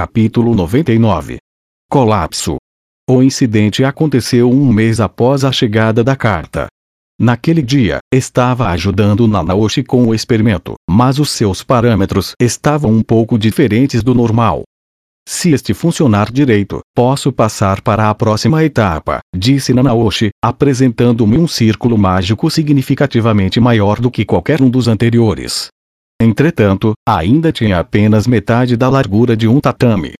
Capítulo 99 Colapso O incidente aconteceu um mês após a chegada da carta. Naquele dia, estava ajudando Nanaoshi com o experimento, mas os seus parâmetros estavam um pouco diferentes do normal. Se este funcionar direito, posso passar para a próxima etapa, disse Nanaoshi, apresentando-me um círculo mágico significativamente maior do que qualquer um dos anteriores. Entretanto, ainda tinha apenas metade da largura de um tatame.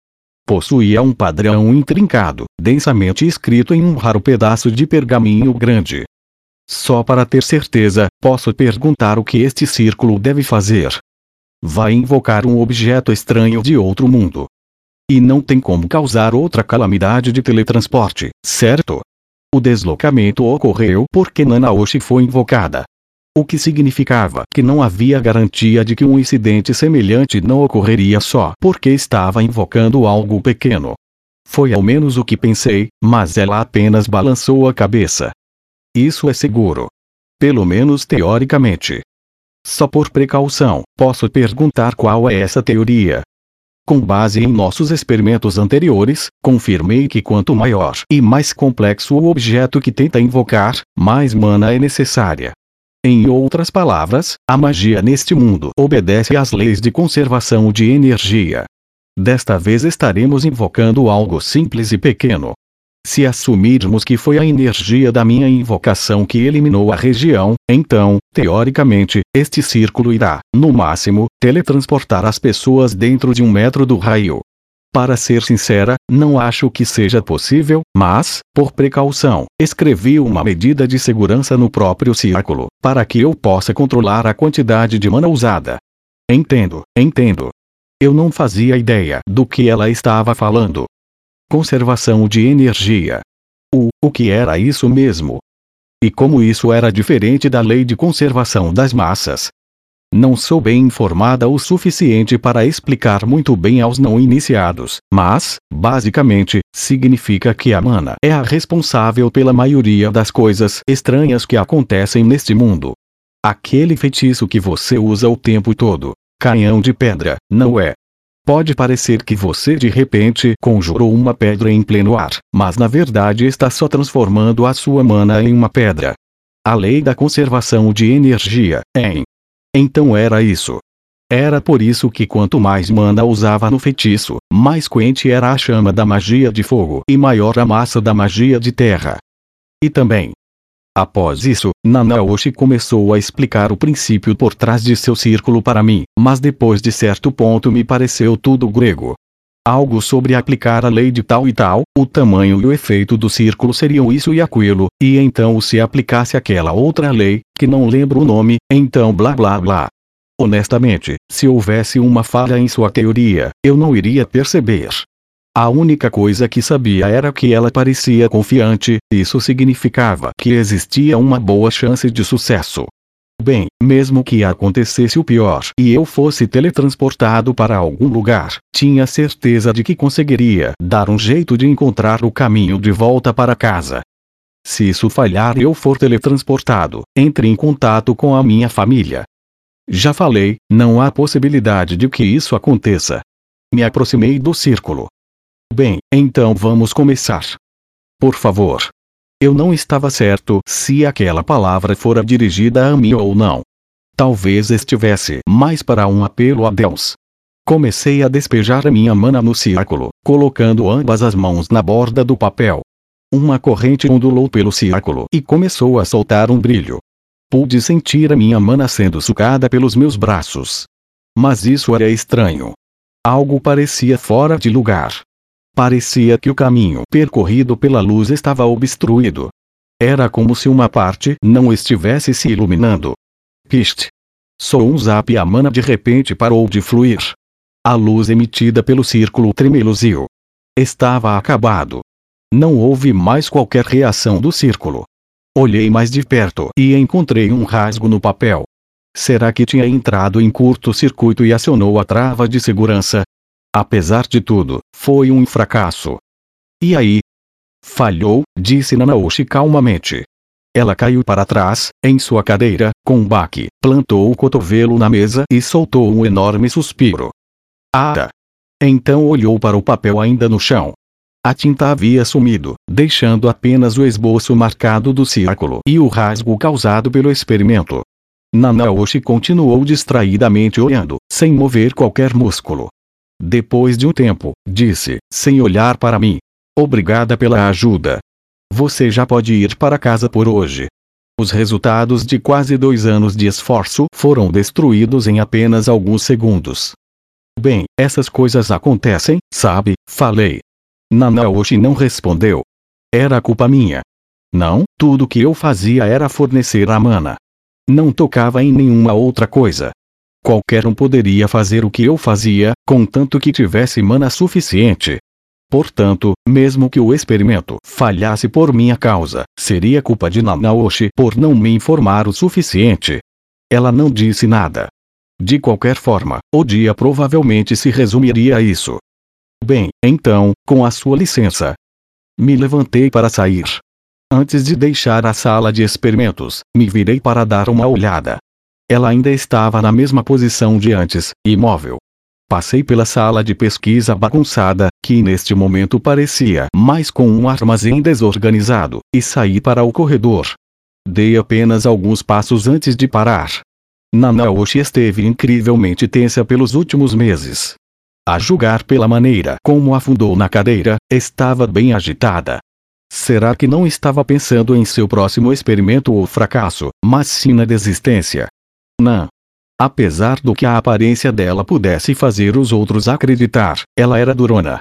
Possuía um padrão intrincado, densamente escrito em um raro pedaço de pergaminho grande. Só para ter certeza, posso perguntar o que este círculo deve fazer. Vai invocar um objeto estranho de outro mundo, e não tem como causar outra calamidade de teletransporte, certo? O deslocamento ocorreu porque Nanaoshi foi invocada. O que significava que não havia garantia de que um incidente semelhante não ocorreria só porque estava invocando algo pequeno. Foi ao menos o que pensei, mas ela apenas balançou a cabeça. Isso é seguro. Pelo menos teoricamente. Só por precaução, posso perguntar qual é essa teoria. Com base em nossos experimentos anteriores, confirmei que quanto maior e mais complexo o objeto que tenta invocar, mais mana é necessária. Em outras palavras, a magia neste mundo obedece às leis de conservação de energia. Desta vez estaremos invocando algo simples e pequeno, se assumirmos que foi a energia da minha invocação que eliminou a região, então, teoricamente, este círculo irá, no máximo, teletransportar as pessoas dentro de um metro do raio. Para ser sincera, não acho que seja possível, mas, por precaução, escrevi uma medida de segurança no próprio círculo, para que eu possa controlar a quantidade de mana usada. Entendo, entendo. Eu não fazia ideia do que ela estava falando, Conservação de energia. O, o que era isso mesmo? E como isso era diferente da lei de conservação das massas? Não sou bem informada o suficiente para explicar muito bem aos não iniciados, mas, basicamente, significa que a mana é a responsável pela maioria das coisas estranhas que acontecem neste mundo. Aquele feitiço que você usa o tempo todo, canhão de pedra, não é? Pode parecer que você de repente conjurou uma pedra em pleno ar, mas na verdade está só transformando a sua mana em uma pedra. A lei da conservação de energia, em. Então era isso. Era por isso que quanto mais mana usava no feitiço, mais quente era a chama da magia de fogo e maior a massa da magia de terra. E também, Após isso, Nanaoshi começou a explicar o princípio por trás de seu círculo para mim, mas depois de certo ponto me pareceu tudo grego. Algo sobre aplicar a lei de tal e tal, o tamanho e o efeito do círculo seriam isso e aquilo, e então se aplicasse aquela outra lei, que não lembro o nome, então blá blá blá. Honestamente, se houvesse uma falha em sua teoria, eu não iria perceber. A única coisa que sabia era que ela parecia confiante, isso significava que existia uma boa chance de sucesso. Bem, mesmo que acontecesse o pior e eu fosse teletransportado para algum lugar, tinha certeza de que conseguiria dar um jeito de encontrar o caminho de volta para casa. Se isso falhar e eu for teletransportado, entre em contato com a minha família. Já falei, não há possibilidade de que isso aconteça. Me aproximei do círculo. Bem, então vamos começar. Por favor. Eu não estava certo se aquela palavra fora dirigida a mim ou não. Talvez estivesse mais para um apelo a Deus. Comecei a despejar a minha mana no círculo, colocando ambas as mãos na borda do papel. Uma corrente ondulou pelo círculo e começou a soltar um brilho. Pude sentir a minha mana sendo sugada pelos meus braços. Mas isso era estranho. Algo parecia fora de lugar. Parecia que o caminho percorrido pela luz estava obstruído. Era como se uma parte não estivesse se iluminando. Piste. Sou um zap e a mana de repente parou de fluir. A luz emitida pelo círculo tremeluziu. Estava acabado. Não houve mais qualquer reação do círculo. Olhei mais de perto e encontrei um rasgo no papel. Será que tinha entrado em curto-circuito e acionou a trava de segurança? Apesar de tudo, foi um fracasso. E aí? Falhou, disse Nanaoshi calmamente. Ela caiu para trás, em sua cadeira, com um baque, plantou o cotovelo na mesa e soltou um enorme suspiro. Ah! Então olhou para o papel ainda no chão. A tinta havia sumido, deixando apenas o esboço marcado do círculo e o rasgo causado pelo experimento. Nanaoshi continuou distraidamente olhando, sem mover qualquer músculo. Depois de um tempo, disse, sem olhar para mim. Obrigada pela ajuda. Você já pode ir para casa por hoje. Os resultados de quase dois anos de esforço foram destruídos em apenas alguns segundos. Bem, essas coisas acontecem, sabe? Falei. Nanaoshi não respondeu. Era culpa minha. Não, tudo que eu fazia era fornecer a mana. Não tocava em nenhuma outra coisa. Qualquer um poderia fazer o que eu fazia, contanto que tivesse mana suficiente. Portanto, mesmo que o experimento falhasse por minha causa, seria culpa de Nanaoshi por não me informar o suficiente. Ela não disse nada. De qualquer forma, o dia provavelmente se resumiria a isso. Bem, então, com a sua licença. Me levantei para sair. Antes de deixar a sala de experimentos, me virei para dar uma olhada. Ela ainda estava na mesma posição de antes, imóvel, Passei pela sala de pesquisa bagunçada, que neste momento parecia mais com um armazém desorganizado, e saí para o corredor. Dei apenas alguns passos antes de parar. Nanaoshi esteve incrivelmente tensa pelos últimos meses. A julgar pela maneira como afundou na cadeira, estava bem agitada. Será que não estava pensando em seu próximo experimento ou fracasso, mas sim na desistência? Apesar do que a aparência dela pudesse fazer os outros acreditar, ela era durona.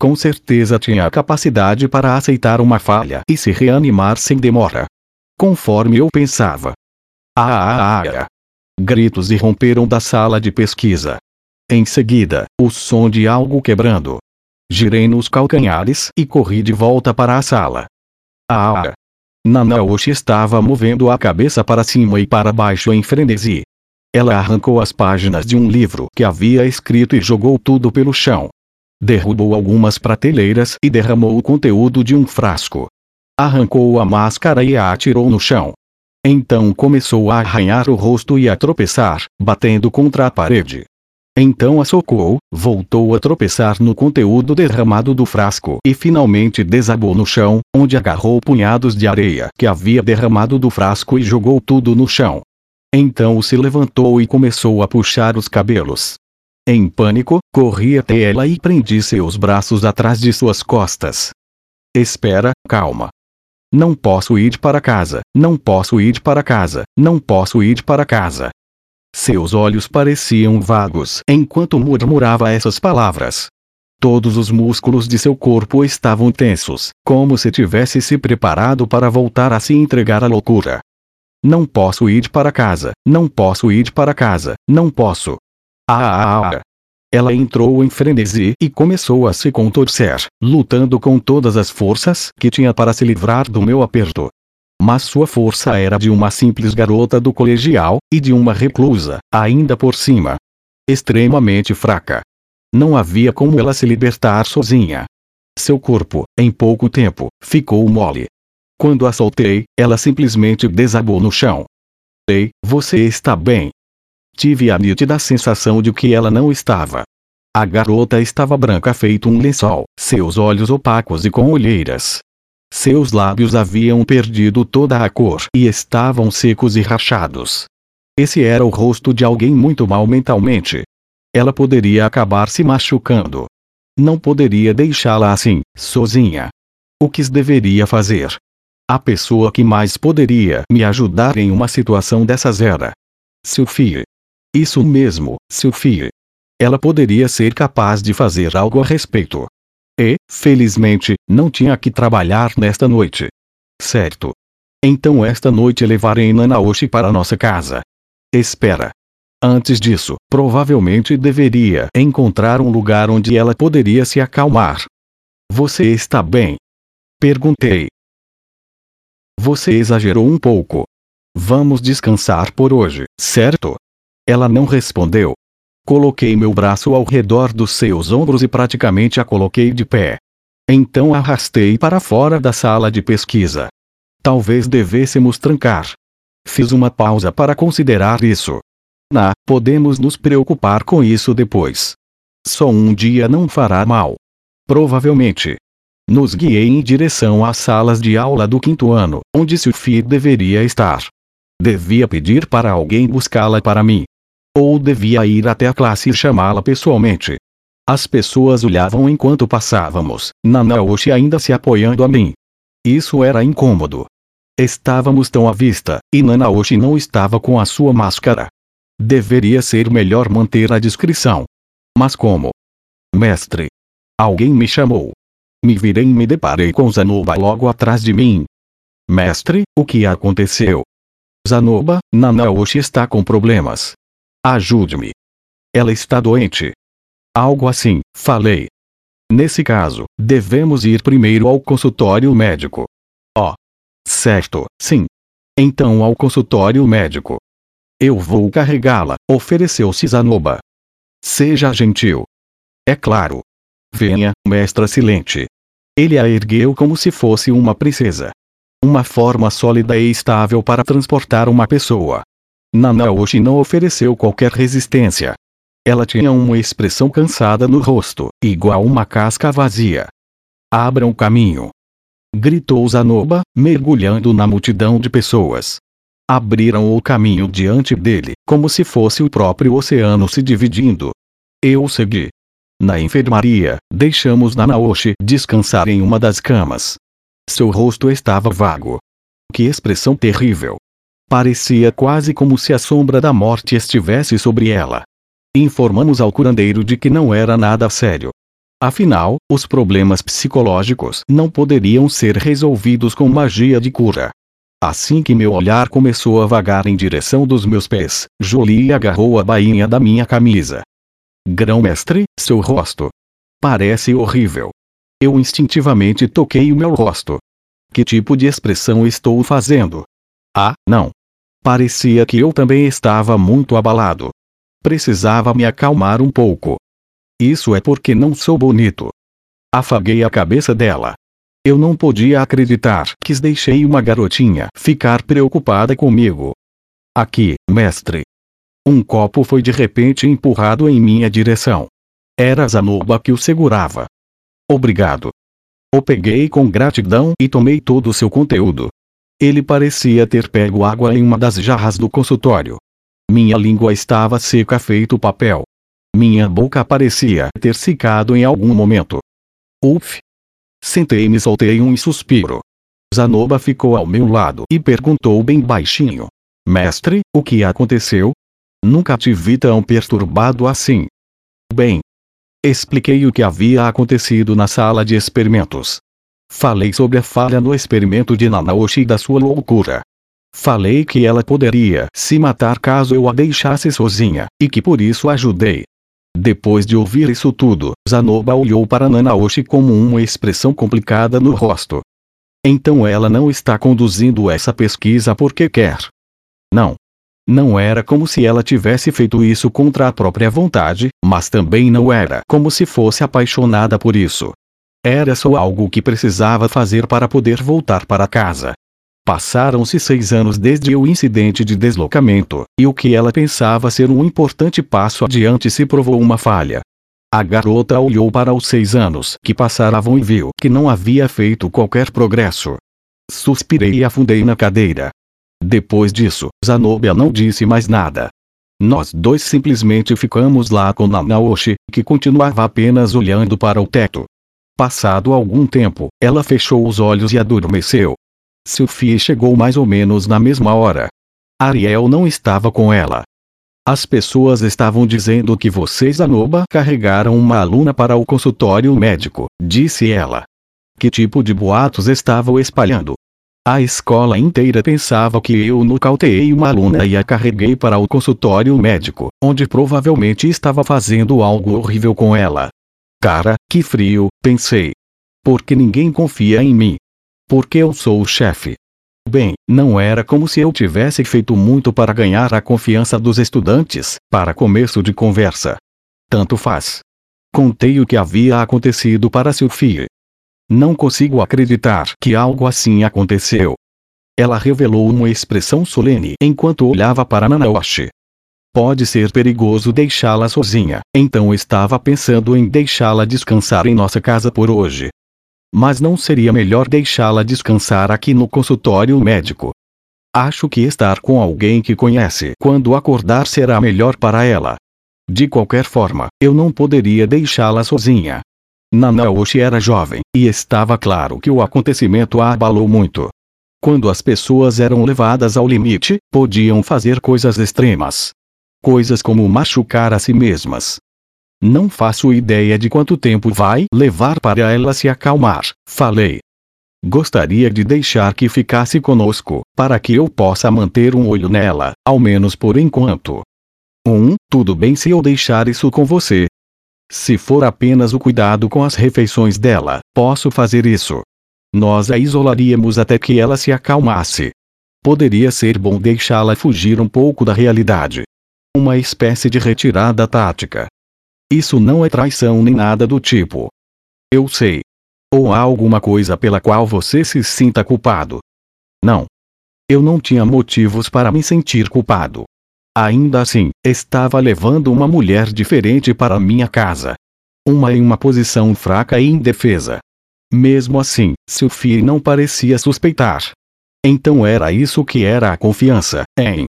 Com certeza tinha a capacidade para aceitar uma falha e se reanimar sem demora. Conforme eu pensava. Ah, ah, ah, ah. Gritos irromperam da sala de pesquisa. Em seguida, o som de algo quebrando. Girei nos calcanhares e corri de volta para a sala. Ah, ah. Nanaoshi estava movendo a cabeça para cima e para baixo em frenesi. Ela arrancou as páginas de um livro que havia escrito e jogou tudo pelo chão. Derrubou algumas prateleiras e derramou o conteúdo de um frasco. Arrancou a máscara e a atirou no chão. Então começou a arranhar o rosto e a tropeçar, batendo contra a parede. Então a socou, voltou a tropeçar no conteúdo derramado do frasco e finalmente desabou no chão, onde agarrou punhados de areia que havia derramado do frasco e jogou tudo no chão. Então se levantou e começou a puxar os cabelos. Em pânico, corri até ela e prendi seus braços atrás de suas costas. Espera, calma. Não posso ir para casa, não posso ir para casa, não posso ir para casa. Seus olhos pareciam vagos enquanto murmurava essas palavras. Todos os músculos de seu corpo estavam tensos, como se tivesse se preparado para voltar a se entregar à loucura. Não posso ir para casa, não posso ir para casa, não posso. Ah, ah, ah, ah. Ela entrou em frenesi e começou a se contorcer, lutando com todas as forças que tinha para se livrar do meu aperto. Mas sua força era de uma simples garota do colegial, e de uma reclusa, ainda por cima. Extremamente fraca. Não havia como ela se libertar sozinha. Seu corpo, em pouco tempo, ficou mole, quando a soltei, ela simplesmente desabou no chão. Ei, você está bem? Tive a nítida sensação de que ela não estava. A garota estava branca feito um lençol, seus olhos opacos e com olheiras. Seus lábios haviam perdido toda a cor e estavam secos e rachados. Esse era o rosto de alguém muito mal mentalmente. Ela poderia acabar se machucando. Não poderia deixá-la assim, sozinha. O que deveria fazer? A pessoa que mais poderia me ajudar em uma situação dessas era Sophie. Isso mesmo, Sophie. Ela poderia ser capaz de fazer algo a respeito. E, felizmente, não tinha que trabalhar nesta noite. Certo. Então esta noite levarei Nanaoshi para nossa casa. Espera. Antes disso, provavelmente deveria encontrar um lugar onde ela poderia se acalmar. Você está bem? Perguntei. Você exagerou um pouco. Vamos descansar por hoje, certo? Ela não respondeu. Coloquei meu braço ao redor dos seus ombros e praticamente a coloquei de pé. Então arrastei para fora da sala de pesquisa. Talvez devêssemos trancar. Fiz uma pausa para considerar isso. Na, podemos nos preocupar com isso depois. Só um dia não fará mal. Provavelmente. Nos guiei em direção às salas de aula do quinto ano, onde Sophie deveria estar. Devia pedir para alguém buscá-la para mim. Ou devia ir até a classe e chamá-la pessoalmente. As pessoas olhavam enquanto passávamos, Nanaoshi ainda se apoiando a mim. Isso era incômodo. Estávamos tão à vista, e Nanaoshi não estava com a sua máscara. Deveria ser melhor manter a discrição. Mas como? Mestre. Alguém me chamou. Me virei e me deparei com Zanoba logo atrás de mim. Mestre, o que aconteceu? Zanoba, Nanaoshi está com problemas. Ajude-me. Ela está doente. Algo assim, falei. Nesse caso, devemos ir primeiro ao consultório médico. Oh. Certo, sim. Então ao consultório médico. Eu vou carregá-la, ofereceu-se Zanoba. Seja gentil. É claro. Venha, mestra Silente. Ele a ergueu como se fosse uma princesa. Uma forma sólida e estável para transportar uma pessoa. Nanaoshi não ofereceu qualquer resistência. Ela tinha uma expressão cansada no rosto, igual uma casca vazia. Abram caminho. Gritou Zanoba, mergulhando na multidão de pessoas. Abriram o caminho diante dele, como se fosse o próprio oceano se dividindo. Eu segui. Na enfermaria, deixamos Nanaoshi descansar em uma das camas. Seu rosto estava vago. Que expressão terrível. Parecia quase como se a sombra da morte estivesse sobre ela. Informamos ao curandeiro de que não era nada sério. Afinal, os problemas psicológicos não poderiam ser resolvidos com magia de cura. Assim que meu olhar começou a vagar em direção dos meus pés, Jolie agarrou a bainha da minha camisa. Grão-mestre, seu rosto. Parece horrível. Eu instintivamente toquei o meu rosto. Que tipo de expressão estou fazendo? Ah, não. Parecia que eu também estava muito abalado. Precisava me acalmar um pouco. Isso é porque não sou bonito. Afaguei a cabeça dela. Eu não podia acreditar que deixei uma garotinha ficar preocupada comigo. Aqui, mestre. Um copo foi de repente empurrado em minha direção. Era Zanoba que o segurava. Obrigado. O peguei com gratidão e tomei todo o seu conteúdo. Ele parecia ter pego água em uma das jarras do consultório. Minha língua estava seca feito papel. Minha boca parecia ter secado em algum momento. Uf! Sentei-me soltei um suspiro. Zanoba ficou ao meu lado e perguntou bem baixinho. Mestre, o que aconteceu? Nunca te vi tão perturbado assim. Bem. Expliquei o que havia acontecido na sala de experimentos. Falei sobre a falha no experimento de Nanaoshi e da sua loucura. Falei que ela poderia se matar caso eu a deixasse sozinha, e que por isso ajudei. Depois de ouvir isso tudo, Zanoba olhou para Nanaoshi com uma expressão complicada no rosto. Então ela não está conduzindo essa pesquisa porque quer. Não. Não era como se ela tivesse feito isso contra a própria vontade, mas também não era como se fosse apaixonada por isso. Era só algo que precisava fazer para poder voltar para casa. Passaram-se seis anos desde o incidente de deslocamento, e o que ela pensava ser um importante passo adiante se provou uma falha. A garota olhou para os seis anos que passaram e viu que não havia feito qualquer progresso. Suspirei e afundei na cadeira. Depois disso, Zanobia não disse mais nada. Nós dois simplesmente ficamos lá com Nanaoshi, que continuava apenas olhando para o teto. Passado algum tempo, ela fechou os olhos e adormeceu, Sophie chegou mais ou menos na mesma hora. Ariel não estava com ela. As pessoas estavam dizendo que vocês Anoba carregaram uma aluna para o consultório médico, disse ela. Que tipo de boatos estavam espalhando? A escola inteira pensava que eu nocauteei uma aluna e a carreguei para o consultório médico, onde provavelmente estava fazendo algo horrível com ela. Cara, que frio, pensei. Porque ninguém confia em mim. Porque eu sou o chefe. Bem, não era como se eu tivesse feito muito para ganhar a confiança dos estudantes, para começo de conversa. Tanto faz. Contei o que havia acontecido para Sophie. Não consigo acreditar que algo assim aconteceu. Ela revelou uma expressão solene enquanto olhava para Nanaoshi. Pode ser perigoso deixá-la sozinha, então estava pensando em deixá-la descansar em nossa casa por hoje. Mas não seria melhor deixá-la descansar aqui no consultório médico. Acho que estar com alguém que conhece quando acordar será melhor para ela. De qualquer forma, eu não poderia deixá-la sozinha. Nanaoshi era jovem, e estava claro que o acontecimento a abalou muito. Quando as pessoas eram levadas ao limite, podiam fazer coisas extremas. Coisas como machucar a si mesmas. Não faço ideia de quanto tempo vai levar para ela se acalmar, falei. Gostaria de deixar que ficasse conosco, para que eu possa manter um olho nela, ao menos por enquanto. Um, tudo bem se eu deixar isso com você. Se for apenas o cuidado com as refeições dela, posso fazer isso. Nós a isolaríamos até que ela se acalmasse. Poderia ser bom deixá-la fugir um pouco da realidade. Uma espécie de retirada tática. Isso não é traição nem nada do tipo. Eu sei. Ou há alguma coisa pela qual você se sinta culpado? Não. Eu não tinha motivos para me sentir culpado. Ainda assim, estava levando uma mulher diferente para minha casa. Uma em uma posição fraca e indefesa. Mesmo assim, Sophie não parecia suspeitar. Então era isso que era a confiança, hein?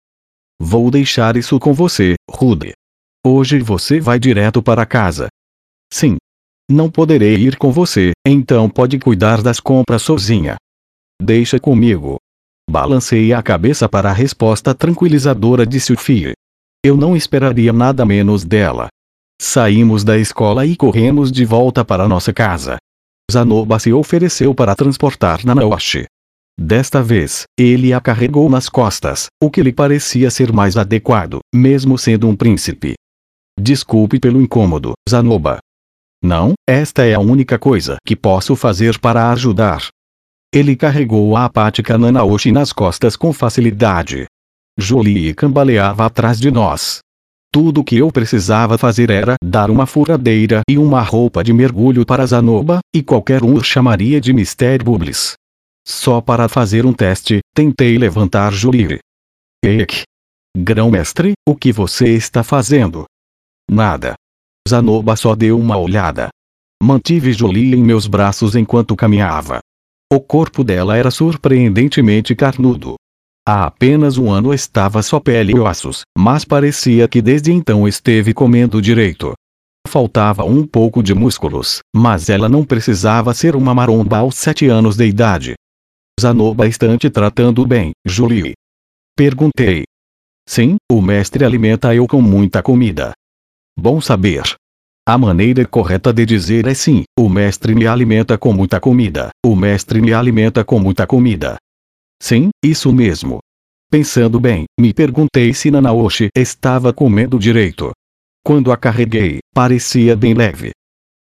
Vou deixar isso com você, Rude. Hoje você vai direto para casa. Sim, não poderei ir com você, então pode cuidar das compras sozinha. Deixa comigo. Balancei a cabeça para a resposta tranquilizadora de Sophie. Eu não esperaria nada menos dela. Saímos da escola e corremos de volta para nossa casa. Zanoba se ofereceu para transportar Nanaoshi. Desta vez, ele a carregou nas costas, o que lhe parecia ser mais adequado, mesmo sendo um príncipe. Desculpe pelo incômodo, Zanoba, não, esta é a única coisa que posso fazer para ajudar. Ele carregou a apática Nanaoshi nas costas com facilidade. Jolie cambaleava atrás de nós. Tudo que eu precisava fazer era dar uma furadeira e uma roupa de mergulho para Zanoba, e qualquer um o chamaria de Mr. Bubbles. Só para fazer um teste, tentei levantar Jolie. Eek! Grão-mestre, o que você está fazendo? Nada. Zanoba só deu uma olhada. Mantive Jolie em meus braços enquanto caminhava. O corpo dela era surpreendentemente carnudo. Há apenas um ano estava só pele e ossos, mas parecia que desde então esteve comendo direito. Faltava um pouco de músculos, mas ela não precisava ser uma maromba aos sete anos de idade. Zanoba está te tratando bem, Julie. Perguntei. Sim, o mestre alimenta eu com muita comida. Bom saber. A maneira correta de dizer é sim, o mestre me alimenta com muita comida, o mestre me alimenta com muita comida. Sim, isso mesmo. Pensando bem, me perguntei se Nanaoshi estava comendo direito. Quando a carreguei, parecia bem leve.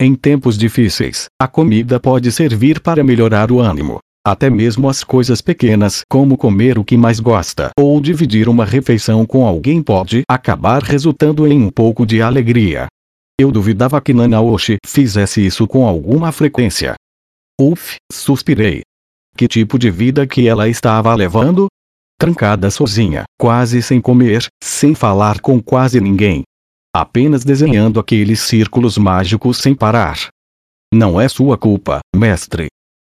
Em tempos difíceis, a comida pode servir para melhorar o ânimo. Até mesmo as coisas pequenas, como comer o que mais gosta ou dividir uma refeição com alguém, pode acabar resultando em um pouco de alegria. Eu duvidava que Nanaoshi fizesse isso com alguma frequência. Uf, suspirei. Que tipo de vida que ela estava levando? Trancada sozinha, quase sem comer, sem falar com quase ninguém. Apenas desenhando aqueles círculos mágicos sem parar. Não é sua culpa, mestre,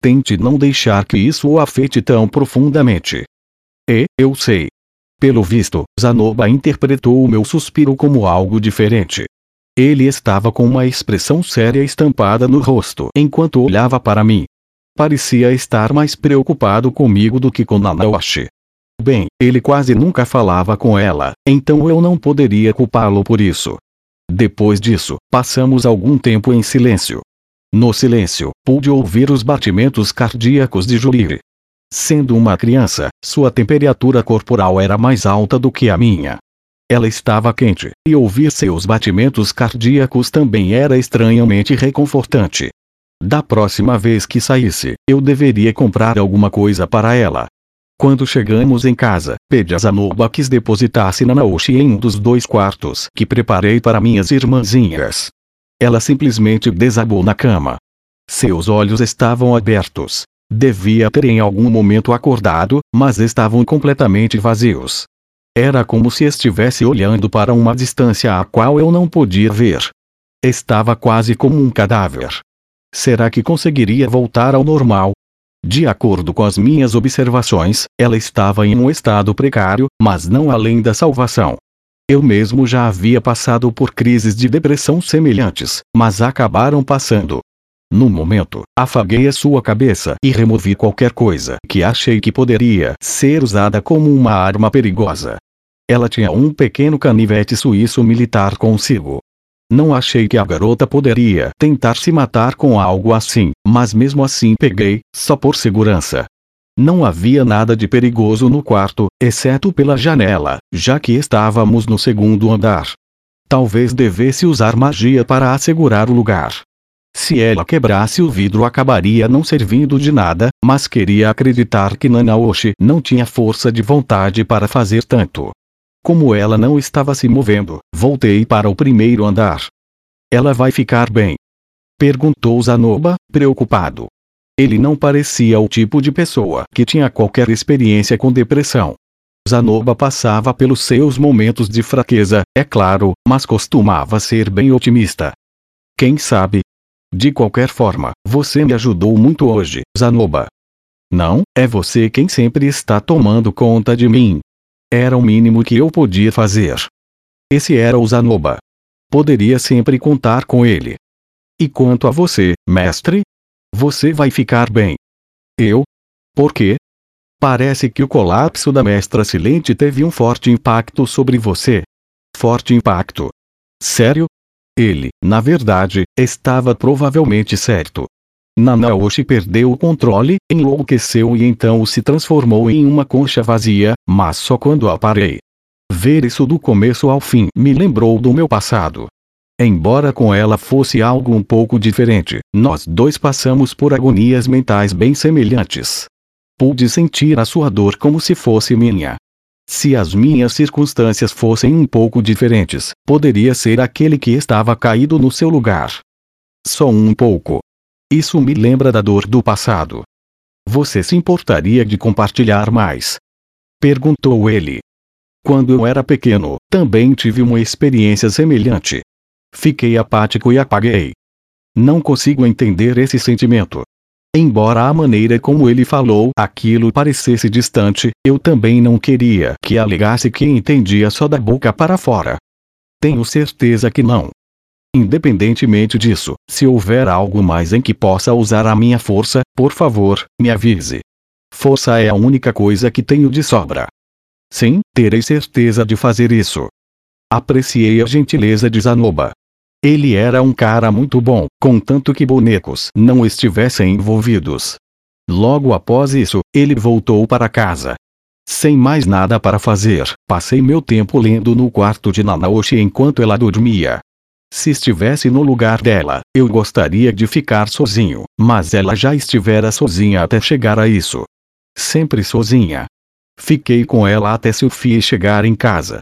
Tente não deixar que isso o afete tão profundamente. E, eu sei. Pelo visto, Zanoba interpretou o meu suspiro como algo diferente. Ele estava com uma expressão séria estampada no rosto enquanto olhava para mim. Parecia estar mais preocupado comigo do que com Nanaoshi. Bem, ele quase nunca falava com ela, então eu não poderia culpá-lo por isso. Depois disso, passamos algum tempo em silêncio. No silêncio, pude ouvir os batimentos cardíacos de Julie. Sendo uma criança, sua temperatura corporal era mais alta do que a minha. Ela estava quente, e ouvir seus batimentos cardíacos também era estranhamente reconfortante. Da próxima vez que saísse, eu deveria comprar alguma coisa para ela. Quando chegamos em casa, pedi a Zanoba que depositasse Nanaoshi em um dos dois quartos que preparei para minhas irmãzinhas. Ela simplesmente desabou na cama. Seus olhos estavam abertos. Devia ter em algum momento acordado, mas estavam completamente vazios. Era como se estivesse olhando para uma distância a qual eu não podia ver. Estava quase como um cadáver. Será que conseguiria voltar ao normal? De acordo com as minhas observações, ela estava em um estado precário, mas não além da salvação. Eu mesmo já havia passado por crises de depressão semelhantes, mas acabaram passando. No momento, afaguei a sua cabeça e removi qualquer coisa que achei que poderia ser usada como uma arma perigosa. Ela tinha um pequeno canivete suíço militar consigo. Não achei que a garota poderia tentar se matar com algo assim, mas mesmo assim peguei, só por segurança. Não havia nada de perigoso no quarto, exceto pela janela, já que estávamos no segundo andar. Talvez devesse usar magia para assegurar o lugar. Se ela quebrasse o vidro acabaria não servindo de nada, mas queria acreditar que Nanaoshi não tinha força de vontade para fazer tanto. Como ela não estava se movendo, voltei para o primeiro andar. Ela vai ficar bem? Perguntou Zanoba, preocupado. Ele não parecia o tipo de pessoa que tinha qualquer experiência com depressão. Zanoba passava pelos seus momentos de fraqueza, é claro, mas costumava ser bem otimista. Quem sabe? De qualquer forma, você me ajudou muito hoje, Zanoba. Não, é você quem sempre está tomando conta de mim. Era o mínimo que eu podia fazer. Esse era o Zanoba. Poderia sempre contar com ele. E quanto a você, mestre? Você vai ficar bem. Eu? Por quê? Parece que o colapso da mestra silente teve um forte impacto sobre você. Forte impacto. Sério? Ele, na verdade, estava provavelmente certo. Nanaoshi perdeu o controle, enlouqueceu e então se transformou em uma concha vazia, mas só quando a parei. Ver isso do começo ao fim me lembrou do meu passado. Embora com ela fosse algo um pouco diferente, nós dois passamos por agonias mentais bem semelhantes. Pude sentir a sua dor como se fosse minha. Se as minhas circunstâncias fossem um pouco diferentes, poderia ser aquele que estava caído no seu lugar. Só um pouco. Isso me lembra da dor do passado. Você se importaria de compartilhar mais? Perguntou ele. Quando eu era pequeno, também tive uma experiência semelhante. Fiquei apático e apaguei. Não consigo entender esse sentimento. Embora a maneira como ele falou aquilo parecesse distante, eu também não queria que alegasse que entendia só da boca para fora. Tenho certeza que não. Independentemente disso, se houver algo mais em que possa usar a minha força, por favor, me avise. Força é a única coisa que tenho de sobra. Sim, terei certeza de fazer isso. Apreciei a gentileza de Zanoba. Ele era um cara muito bom, contanto que bonecos não estivessem envolvidos. Logo após isso, ele voltou para casa. Sem mais nada para fazer, passei meu tempo lendo no quarto de Nanaoshi enquanto ela dormia. Se estivesse no lugar dela, eu gostaria de ficar sozinho, mas ela já estivera sozinha até chegar a isso. Sempre sozinha. Fiquei com ela até Sophie chegar em casa.